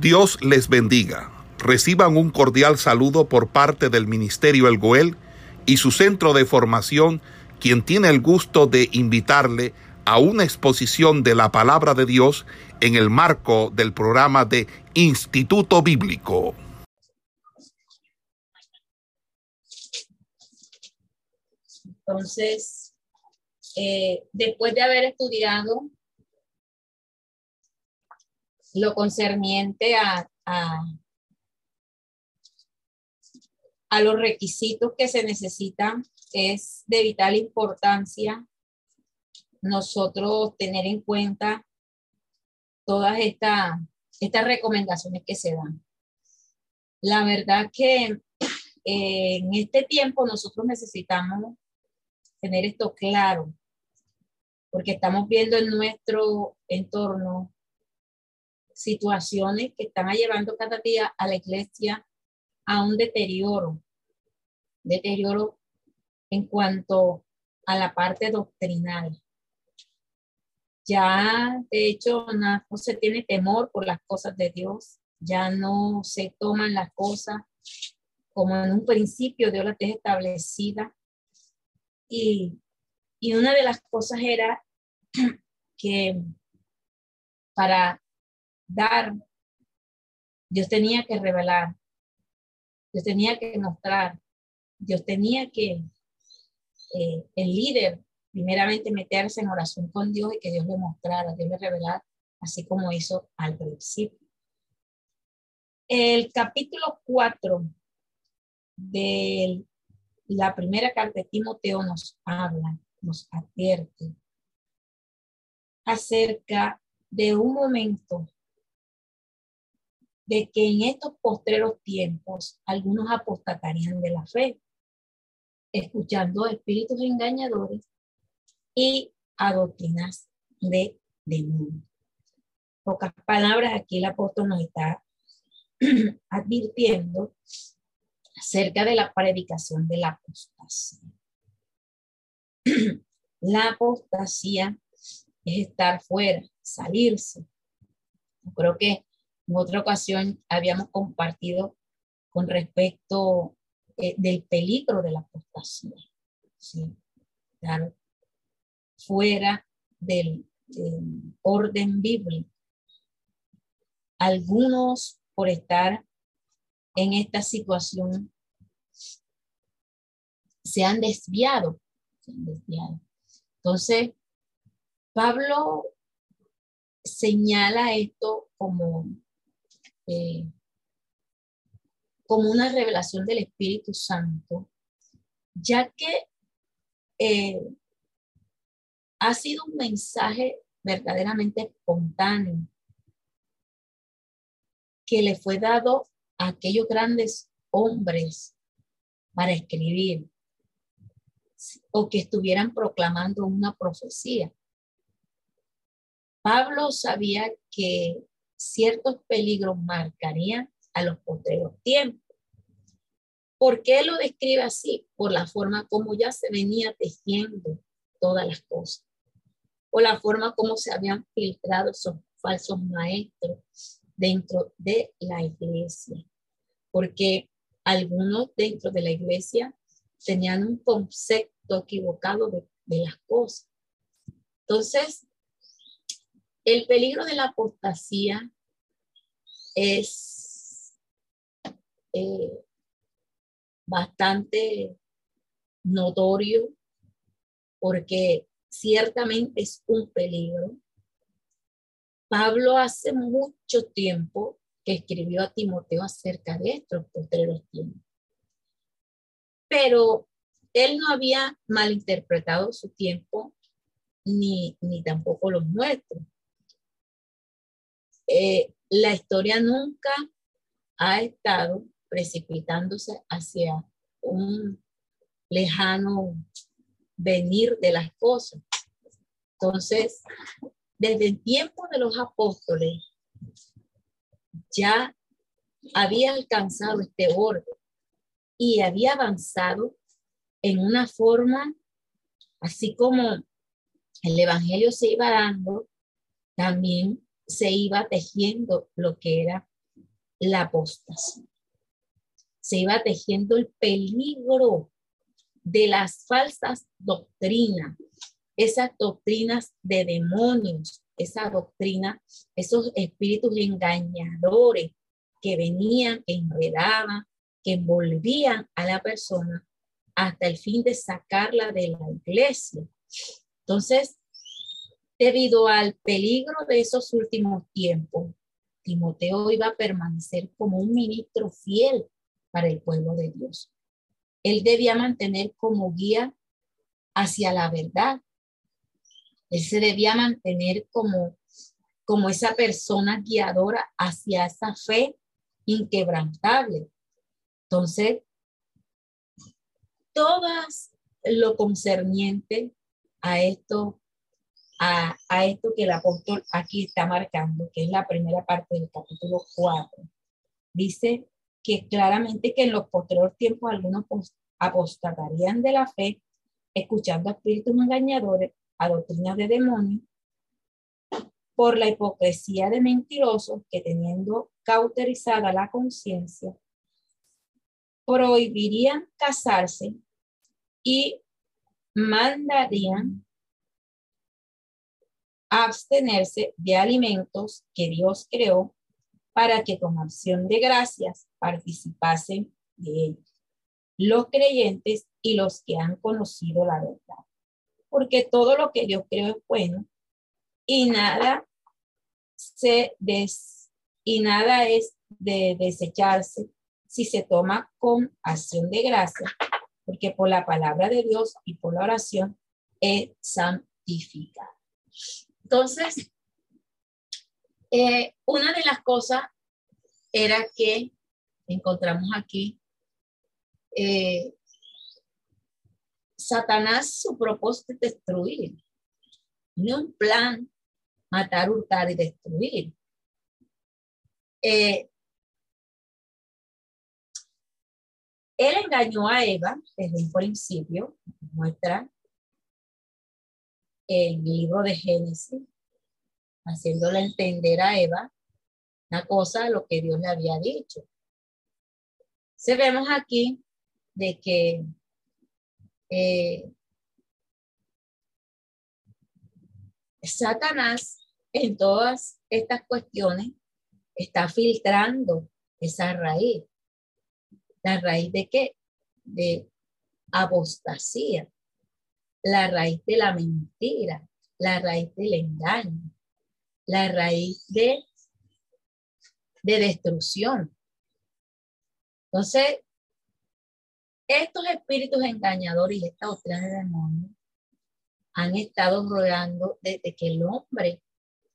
Dios les bendiga. Reciban un cordial saludo por parte del Ministerio El Goel y su centro de formación, quien tiene el gusto de invitarle a una exposición de la palabra de Dios en el marco del programa de Instituto Bíblico. Entonces, eh, después de haber estudiado lo concerniente a, a, los requisitos que se necesitan, es de vital importancia nosotros tener en cuenta todas estas recomendaciones que se dan. La verdad que eh, en este tiempo nosotros necesitamos tener esto claro, porque estamos viendo en nuestro entorno situaciones que están llevando cada día a la iglesia a un deterioro, deterioro en cuanto a la parte doctrinal. Ya, de hecho, no, se tiene temor por las cosas de Dios, ya no se toman las cosas como en un principio Dios las deja establecidas. Y, y una de las cosas era que para dar, Dios tenía que revelar, Dios tenía que mostrar, Dios tenía que, eh, el líder, primeramente meterse en oración con Dios y que Dios le mostrara, Dios le revelara, así como hizo al principio. El capítulo 4 de la primera carta de Timoteo nos habla, nos advierte acerca de un momento de que en estos postreros tiempos algunos apostatarían de la fe, escuchando espíritus engañadores y a doctrinas de demonio. Pocas palabras, aquí el apóstol nos está advirtiendo acerca de la predicación de la apostasía. La apostasía es estar fuera, salirse. creo que en otra ocasión habíamos compartido con respecto eh, del peligro de la apostasía. ¿sí? fuera del, orden bíblico. Algunos por estar en esta situación. Se han desviado. Entonces, Pablo señala esto como eh, como una revelación del Espíritu Santo, ya que eh, ha sido un mensaje verdaderamente espontáneo que le fue dado a aquellos grandes hombres para escribir o que estuvieran proclamando una profecía. Pablo sabía que ciertos peligros marcarían a los posteriores tiempos. ¿Por qué lo describe así? Por la forma como ya se venía tejiendo todas las cosas, o la forma como se habían filtrado esos falsos maestros dentro de la iglesia, porque algunos dentro de la iglesia tenían un concepto equivocado de, de las cosas. Entonces, el peligro de la apostasía es eh, bastante notorio porque ciertamente es un peligro. Pablo hace mucho tiempo que escribió a Timoteo acerca de estos posteriores tiempos. Pero él no había malinterpretado su tiempo ni, ni tampoco los nuestros. Eh, la historia nunca ha estado precipitándose hacia un lejano venir de las cosas. Entonces, desde el tiempo de los apóstoles, ya había alcanzado este orden y había avanzado en una forma, así como el Evangelio se iba dando, también se iba tejiendo lo que era la apostasía. Se iba tejiendo el peligro de las falsas doctrinas, esas doctrinas de demonios, esa doctrina, esos espíritus engañadores que venían, que enredaban, que envolvían a la persona hasta el fin de sacarla de la iglesia. Entonces, debido al peligro de esos últimos tiempos, Timoteo iba a permanecer como un ministro fiel para el pueblo de Dios. Él debía mantener como guía hacia la verdad. Él se debía mantener como, como esa persona guiadora hacia esa fe inquebrantable. Entonces, todas lo concerniente a esto, a, a, esto que el apóstol aquí está marcando, que es la primera parte del capítulo 4. Dice que claramente que en los posteriores tiempos algunos apostatarían de la fe, escuchando a espíritus engañadores, a doctrinas de demonios, por la hipocresía de mentirosos que teniendo cauterizada la conciencia, prohibirían casarse y mandarían abstenerse de alimentos que Dios creó para que con acción de gracias participasen de ellos, los creyentes y los que han conocido la verdad. Porque todo lo que Dios creó es bueno y nada se des, y nada es de desecharse si se toma con acción de gracia, porque por la palabra de Dios y por la oración es santificado. Entonces, eh, una de las cosas era que encontramos aquí, eh, Satanás su propósito es destruir, no un plan matar, hurtar y destruir. Eh, Él engañó a Eva desde un principio, muestra el libro de Génesis, haciéndole entender a Eva una cosa, lo que Dios le había dicho. Se vemos aquí de que eh, Satanás en todas estas cuestiones está filtrando esa raíz. ¿La raíz de qué? De apostasía, la raíz de la mentira, la raíz del engaño, la raíz de, de destrucción. Entonces, estos espíritus engañadores y esta doctrina de demonios han estado rodeando desde que el hombre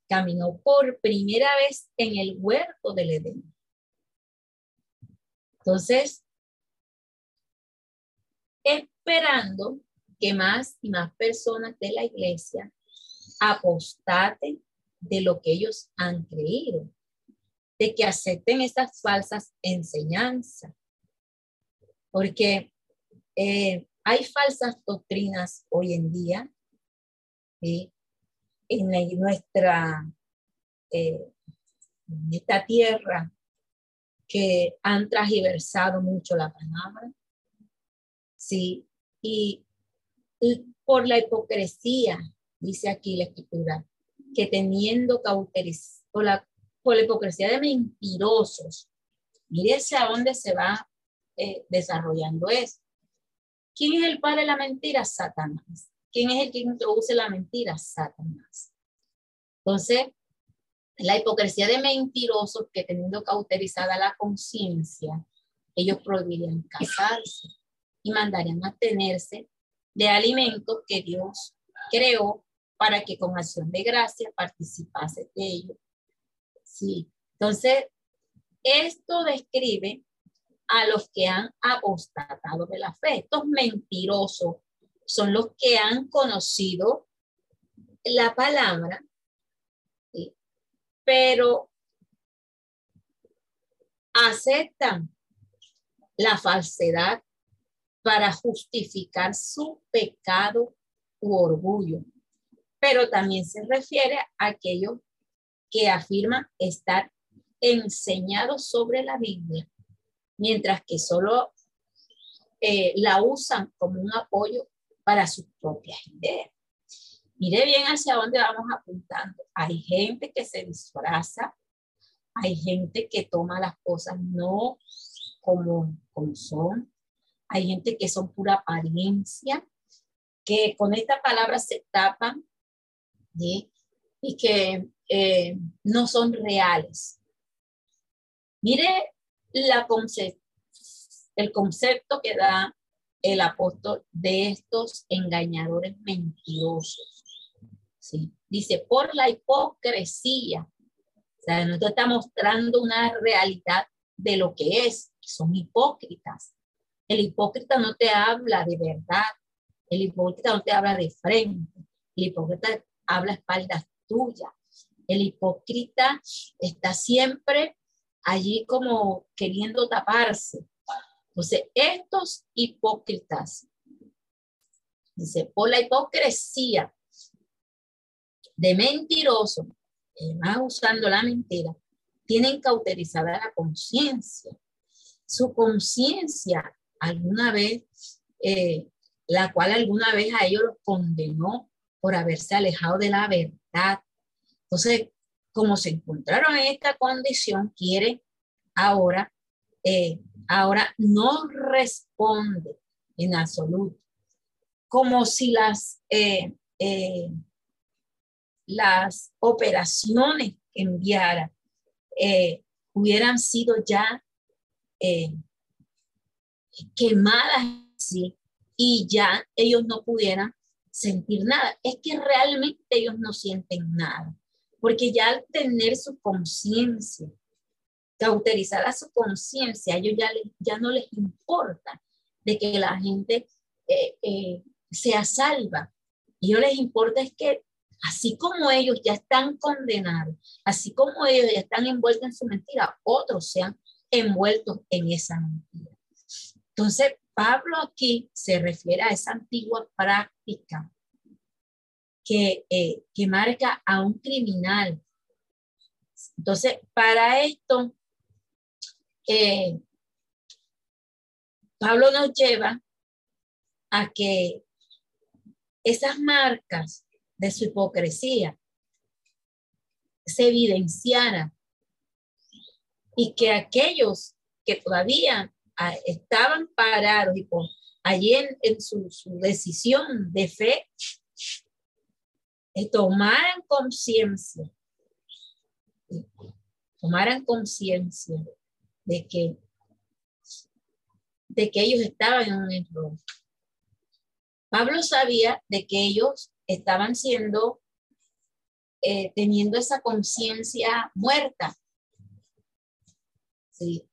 caminó por primera vez en el huerto del Edén. Entonces, esperando que más y más personas de la iglesia apostaten de lo que ellos han creído, de que acepten estas falsas enseñanzas, porque eh, hay falsas doctrinas hoy en día en nuestra eh, esta tierra que han transversado mucho la palabra. Sí, y, por la hipocresía, dice aquí la escritura, que teniendo cauterizado, por la, por la hipocresía de mentirosos, mire a dónde se va eh, desarrollando eso. ¿Quién es el padre de la mentira? Satanás. ¿Quién es el que introduce la mentira? Satanás. Entonces, la hipocresía de mentirosos que teniendo cauterizada la conciencia, ellos prohibirían casarse y mandarían a tenerse de alimentos que Dios creó para que con acción de gracia participase de ellos. Sí, entonces, esto describe a los que han apostatado de la fe. Estos mentirosos son los que han conocido la palabra, pero aceptan la falsedad para justificar su pecado u orgullo. Pero también se refiere a aquellos que afirman estar enseñado sobre la Biblia, mientras que solo eh, la usan como un apoyo para sus propias ideas. Mire bien hacia dónde vamos apuntando. Hay gente que se disfraza, hay gente que toma las cosas no como, como son, hay gente que son pura apariencia, que con esta palabra se tapan y que eh, no son reales. Mire la el concepto que da el apóstol de estos engañadores mentirosos. Dice, por la hipocresía. O sea, nos está mostrando una realidad de lo que es. Son hipócritas. El hipócrita no te habla de verdad. El hipócrita no te habla de frente. El hipócrita habla a espaldas tuyas. El hipócrita está siempre allí como queriendo taparse. Entonces, estos hipócritas, dice, por la hipocresía de mentiroso, más usando la mentira, tienen cauterizada la conciencia. Su conciencia alguna vez, eh, la cual alguna vez a ellos los condenó por haberse alejado de la verdad. Entonces, como se encontraron en esta condición, quiere ahora, eh, ahora no responde en absoluto, como si las, eh, las operaciones que enviara hubieran sido ya quemadas así y ya ellos no pudieran sentir nada. Es que realmente ellos no sienten nada, porque ya al tener su conciencia, cauterizada su conciencia, ellos ya, ya no les importa de que la gente eh, eh, sea salva. Y no les importa es que así como ellos ya están condenados, así como ellos ya están envueltos en su mentira, otros sean envueltos en esa mentira. Entonces, Pablo aquí se refiere a esa antigua práctica que, eh, que marca a un criminal. Entonces, para esto, eh, Pablo nos lleva a que esas marcas de su hipocresía se evidenciaran y que aquellos que todavía estaban parados y allí en, su, decisión de fe, eh, tomaran conciencia, tomaran conciencia de que, de que ellos estaban en un error. Pablo sabía de que ellos estaban siendo, eh, teniendo esa conciencia muerta. Sí,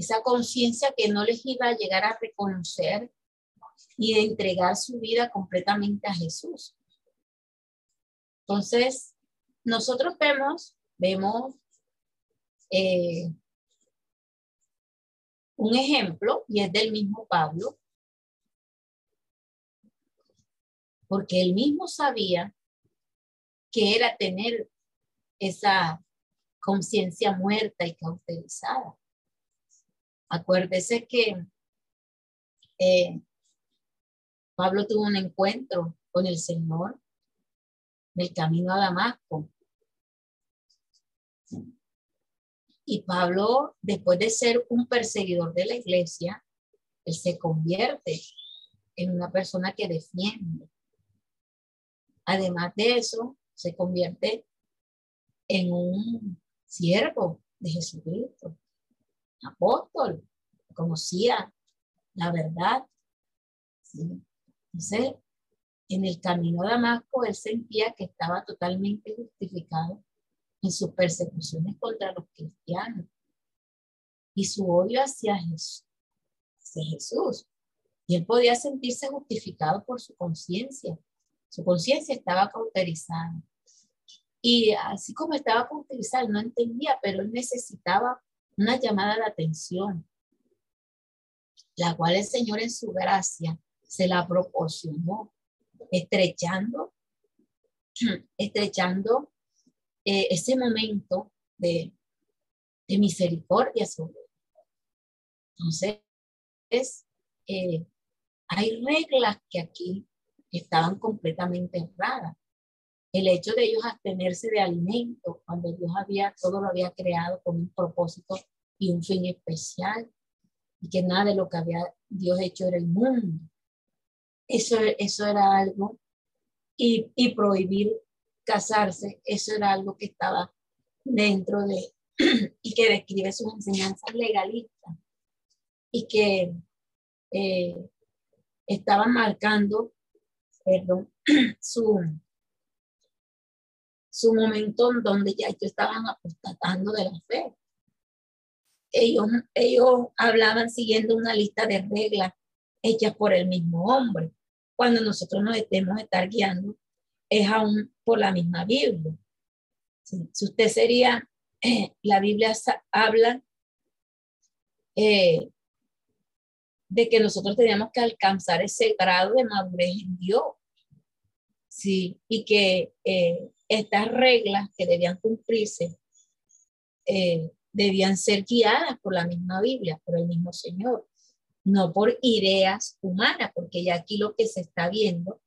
esa conciencia que no les iba a llegar a reconocer y de entregar su vida completamente a Jesús. Entonces, nosotros vemos, vemos eh, un ejemplo y es del mismo Pablo, porque él mismo sabía que era tener esa conciencia muerta y cauterizada. Acuérdese que eh, Pablo tuvo un encuentro con el Señor en el camino a Damasco. Y Pablo, después de ser un perseguidor de la iglesia, él se convierte en una persona que defiende. Además de eso, se convierte en un siervo de Jesucristo apóstol, conocía la verdad. Entonces, en el camino a Damasco, él sentía que estaba totalmente justificado en sus persecuciones contra los cristianos y su odio hacia Jesús. Hacia Jesús. Y él podía sentirse justificado por su conciencia. Su conciencia estaba cauterizada. Y así como estaba cauterizada, no entendía, pero él necesitaba una llamada de atención, la cual el Señor en su gracia se la proporcionó, estrechando, estrechando eh, ese momento de, misericordia sobre Entonces, eh, hay reglas que aquí estaban completamente erradas. El hecho de ellos abstenerse de alimento cuando Dios había, todo lo había creado con un propósito y un fin especial y que nada de lo que había Dios hecho era el mundo. Eso, eso era algo. Y, y prohibir casarse, eso era algo que estaba dentro de, y que describe sus enseñanzas legalistas y que eh, estaban marcando, perdón, su, su momento en donde ya ellos estaban apostatando de la fe. Ellos, ellos hablaban siguiendo una lista de reglas hechas por el mismo hombre. Cuando nosotros nos estemos estar guiando, es aún por la misma Biblia. Si, usted sería, eh, la Biblia habla eh, de que nosotros teníamos que alcanzar ese grado de madurez en Dios. Sí, y que eh, estas reglas que debían cumplirse eh, debían ser guiadas por la misma Biblia, por el mismo Señor, no por ideas humanas, porque ya aquí lo que se está viendo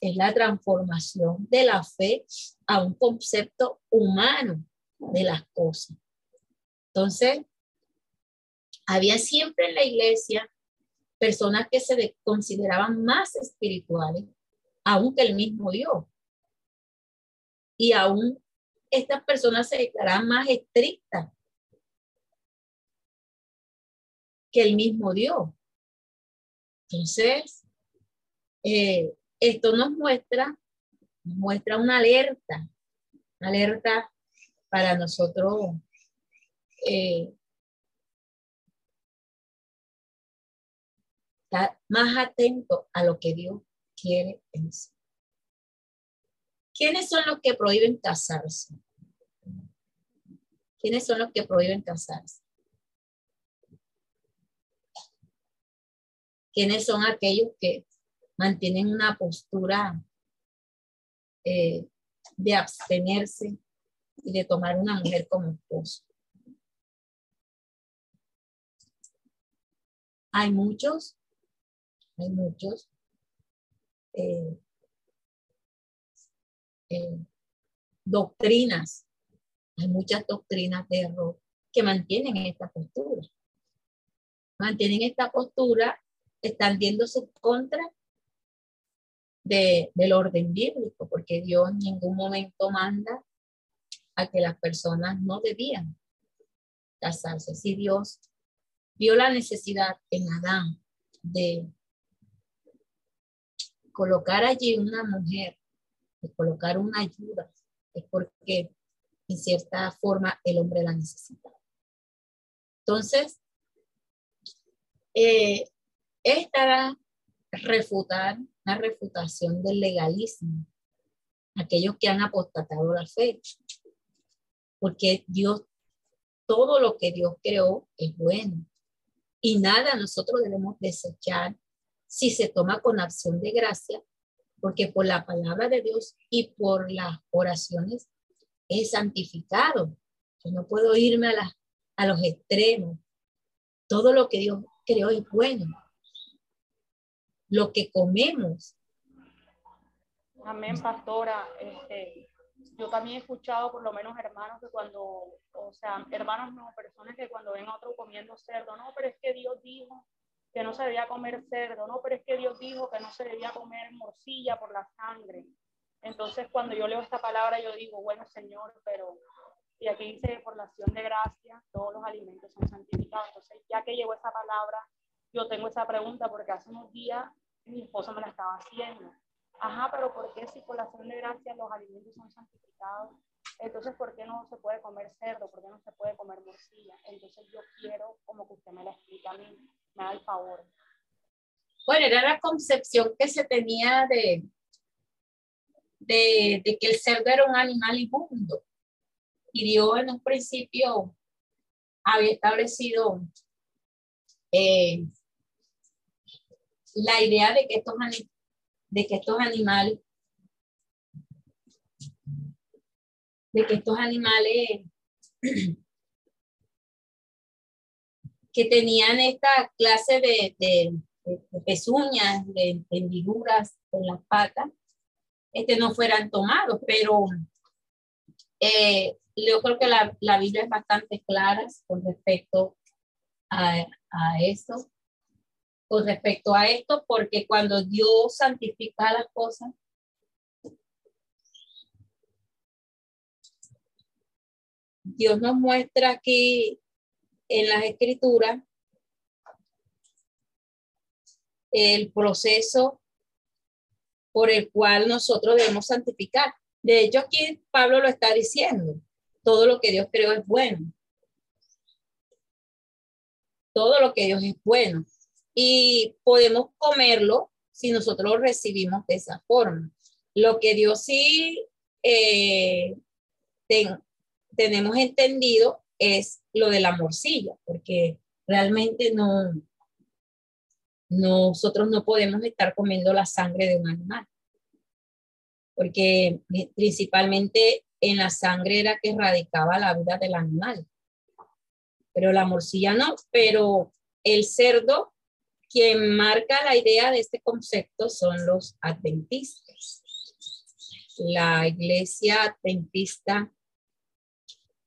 es la transformación de la fe a un concepto humano de las cosas. Entonces, había siempre en la iglesia personas que se consideraban más espirituales, aún que el mismo Dios. Y aún estas personas se declaran más estrictas que el mismo Dios. Entonces, eh, esto nos muestra, nos muestra una alerta, una alerta para nosotros eh, estar más atento a lo que Dios quiere en sí. ¿Quiénes son los que prohíben casarse? ¿Quiénes son los que prohíben casarse? ¿Quiénes son aquellos que mantienen una postura eh, de abstenerse y de tomar una mujer como esposo? Hay muchos hay muchos eh, eh, doctrinas, hay muchas doctrinas de error que mantienen esta postura. Mantienen esta postura extendiéndose contra de, del orden bíblico, porque Dios en ningún momento manda a que las personas no debían casarse. Si Dios vio la necesidad en Adán de colocar allí una mujer, de colocar una ayuda, es porque en cierta forma el hombre la necesita. Entonces, eh, esta era refutar, una refutación del legalismo, aquellos que han apostatado la fe, porque Dios, todo lo que Dios creó es bueno y nada nosotros debemos desechar si se toma con acción de gracia, porque por la palabra de Dios y por las oraciones es santificado. Yo no puedo irme a, a los extremos. Todo lo que Dios creó es bueno. Lo que comemos. Amén, pastora. Este, yo también he escuchado por lo menos hermanos que cuando, o sea, hermanos no, personas que cuando ven a otro comiendo cerdo, no, pero es que Dios dijo que no se debía comer cerdo, no, pero es que Dios dijo que no se debía comer morcilla por la sangre. Entonces, cuando yo leo esta palabra, yo digo, bueno, Señor, pero, y aquí dice, por la acción de gracia, todos los alimentos son santificados. Entonces, ya que llegó esa palabra, yo tengo esa pregunta porque hace unos días mi esposo me la estaba haciendo. Ajá, pero ¿por qué si por la acción de gracia los alimentos son santificados? Entonces, ¿por qué no se puede comer cerdo? ¿Por qué no se puede comer morcilla? Entonces, yo quiero como que usted me la explica a mí me da el favor. Bueno, era la concepción que se tenía de, de, que el cerdo era un animal inmundo. Y Dios en un principio había establecido eh, la idea de que estos, de que estos animales de que estos animales que tenían esta clase de, de, pezuñas, de hendiduras en las patas, este, no fueran tomados, pero eh, yo creo que la, la, Biblia es bastante clara con respecto a, a esto, con respecto a esto, porque cuando Dios santifica las cosas, Dios nos muestra aquí en las escrituras el proceso por el cual nosotros debemos santificar. De hecho, aquí Pablo lo está diciendo. Todo lo que Dios creó es bueno. Todo lo que Dios es bueno. Y podemos comerlo si nosotros lo recibimos de esa forma. Lo que Dios sí eh, tenemos entendido es lo de la morcilla, porque realmente no, nosotros no podemos estar comiendo la sangre de un animal, porque principalmente en la sangre era que radicaba la vida del animal, pero la morcilla no, pero el cerdo, quien marca la idea de este concepto son los adventistas. La iglesia adventista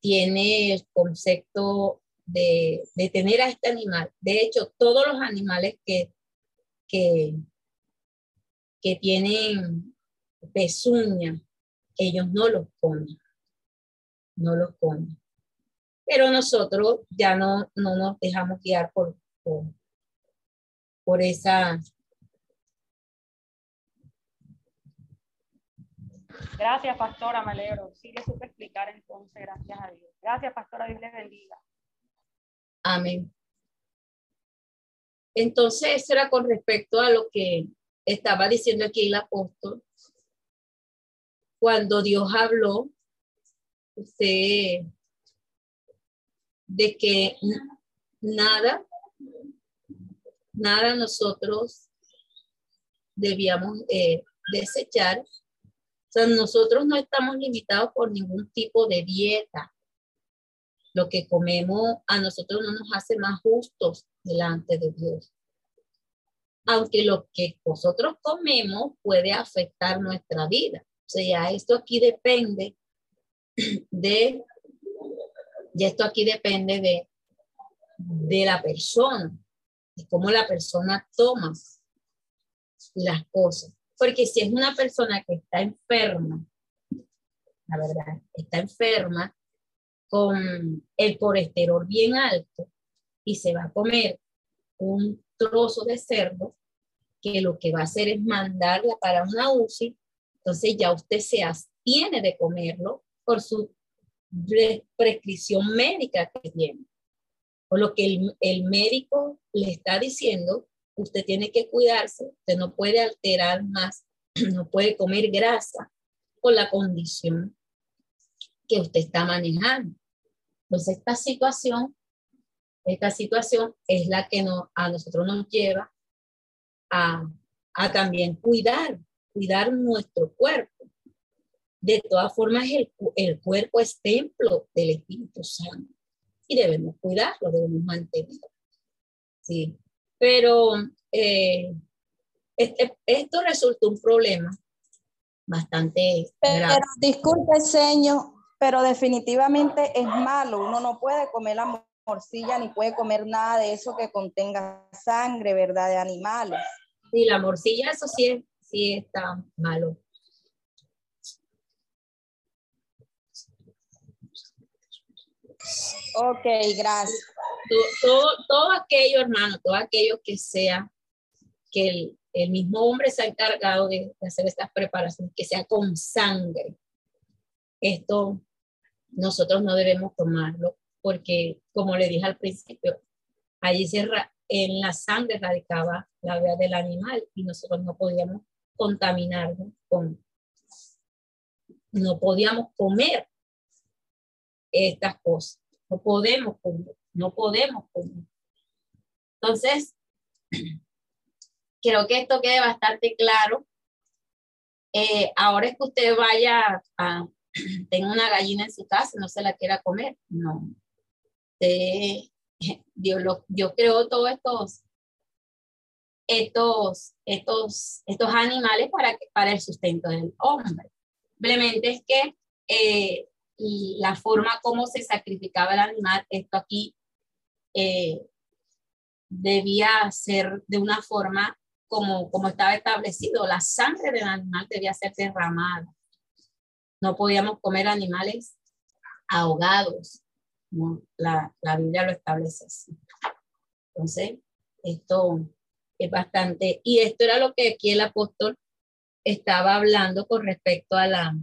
tiene el concepto de, tener a este animal. De hecho, todos los animales que, que, que tienen pezuña, ellos no los comen, no los comen. Pero nosotros ya no, no nos dejamos guiar por, por, por esa Gracias, pastora, me alegro. Sí, le supe explicar entonces, gracias a Dios. Gracias, pastora, Dios les bendiga. Amén. Entonces, eso era con respecto a lo que estaba diciendo aquí el apóstol. Cuando Dios habló, usted, de que nada, nada nosotros debíamos eh, desechar o sea, nosotros no estamos limitados por ningún tipo de dieta. Lo que comemos a nosotros no nos hace más justos delante de Dios. Aunque lo que nosotros comemos puede afectar nuestra vida. O sea, esto aquí depende de, y esto aquí depende de, de la persona, de cómo la persona toma las cosas. Porque si es una persona que está enferma, la verdad, está enferma con el colesterol bien alto y se va a comer un trozo de cerdo, que lo que va a hacer es mandarla para una UCI, entonces ya usted se abstiene de comerlo por su prescripción médica que tiene. Por lo que el, el médico le está diciendo usted tiene que cuidarse, usted no puede alterar más, no puede comer grasa por la condición que usted está manejando. Entonces, esta situación, esta situación es la que no, a nosotros nos lleva a, a también cuidar, cuidar nuestro cuerpo. De todas formas, el, el cuerpo es templo del Espíritu Santo y debemos cuidarlo, debemos mantenerlo. Sí, pero eh, este, esto resulta un problema bastante pero, disculpe, señor, pero definitivamente es malo. Uno no puede comer la morcilla ni puede comer nada de eso que contenga sangre, ¿verdad? De animales. Sí, la morcilla, eso sí, sí está malo. Ok, gracias todo, todo, aquello, hermano, todo aquello que sea que el, el mismo hombre se ha encargado de, hacer estas preparaciones, que sea con sangre. Esto nosotros no debemos tomarlo porque, como le dije al principio, allí se en la sangre radicaba la vida del animal y nosotros no podíamos contaminarnos con, no podíamos comer estas cosas, no podemos comer. No podemos Entonces, quiero que esto quede bastante claro. Eh, ahora es que usted vaya a, tenga una gallina en su casa no se la quiera comer. No. Dios, lo, Dios creó todos estos, estos, estos, estos animales para, para el sustento del hombre. Simplemente es que eh, la forma como se sacrificaba el animal, esto aquí eh, debía ser de una forma como, como estaba establecido. La sangre del animal debía ser derramada. No podíamos comer animales ahogados. La, la Biblia lo establece así. Entonces, esto es bastante, y esto era lo que aquí el apóstol estaba hablando con respecto a la,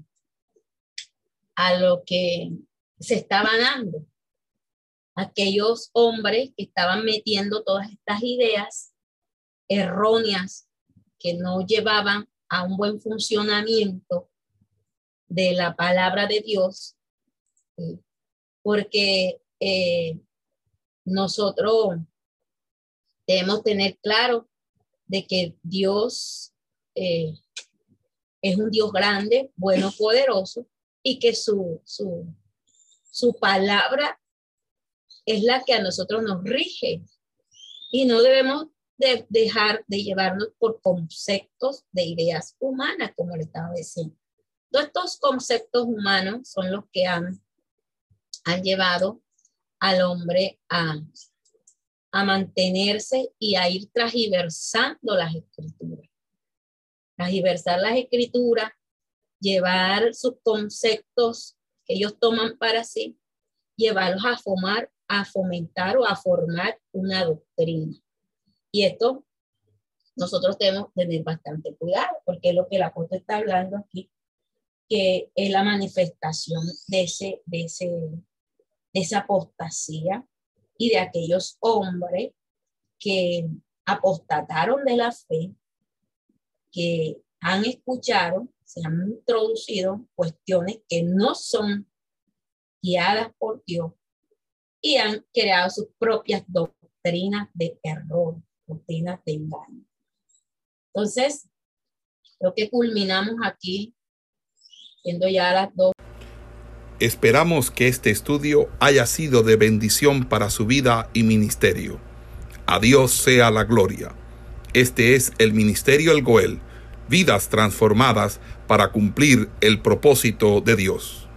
a lo que se estaba dando. Aquellos hombres que estaban metiendo todas estas ideas erróneas que no llevaban a un buen funcionamiento de la palabra de Dios, porque eh, nosotros debemos tener claro de que Dios eh, es un Dios grande, bueno, poderoso, y que su, su, su palabra es la que a nosotros nos rige. Y no debemos de dejar de llevarnos por conceptos de ideas humanas, como le estaba diciendo. Todos estos conceptos humanos son los que han, han llevado al hombre a, a mantenerse y a ir transversando las escrituras. Transversar las escrituras llevar sus conceptos que ellos toman para sí, llevarlos a formar, a fomentar o a formar una doctrina. Y esto nosotros tenemos que tener bastante cuidado, porque es lo que el apóstol está hablando aquí, que es la manifestación de, ese, de, ese, de esa apostasía y de aquellos hombres que apostataron de la fe, que han escuchado se han introducido cuestiones que no son guiadas por Dios y han creado sus propias doctrinas de error, doctrinas de engaño. Entonces, lo que culminamos aquí, siendo ya las dos. Esperamos que este estudio haya sido de bendición para su vida y ministerio. A Dios sea la gloria. Este es el Ministerio El Goel vidas transformadas para cumplir el propósito de Dios.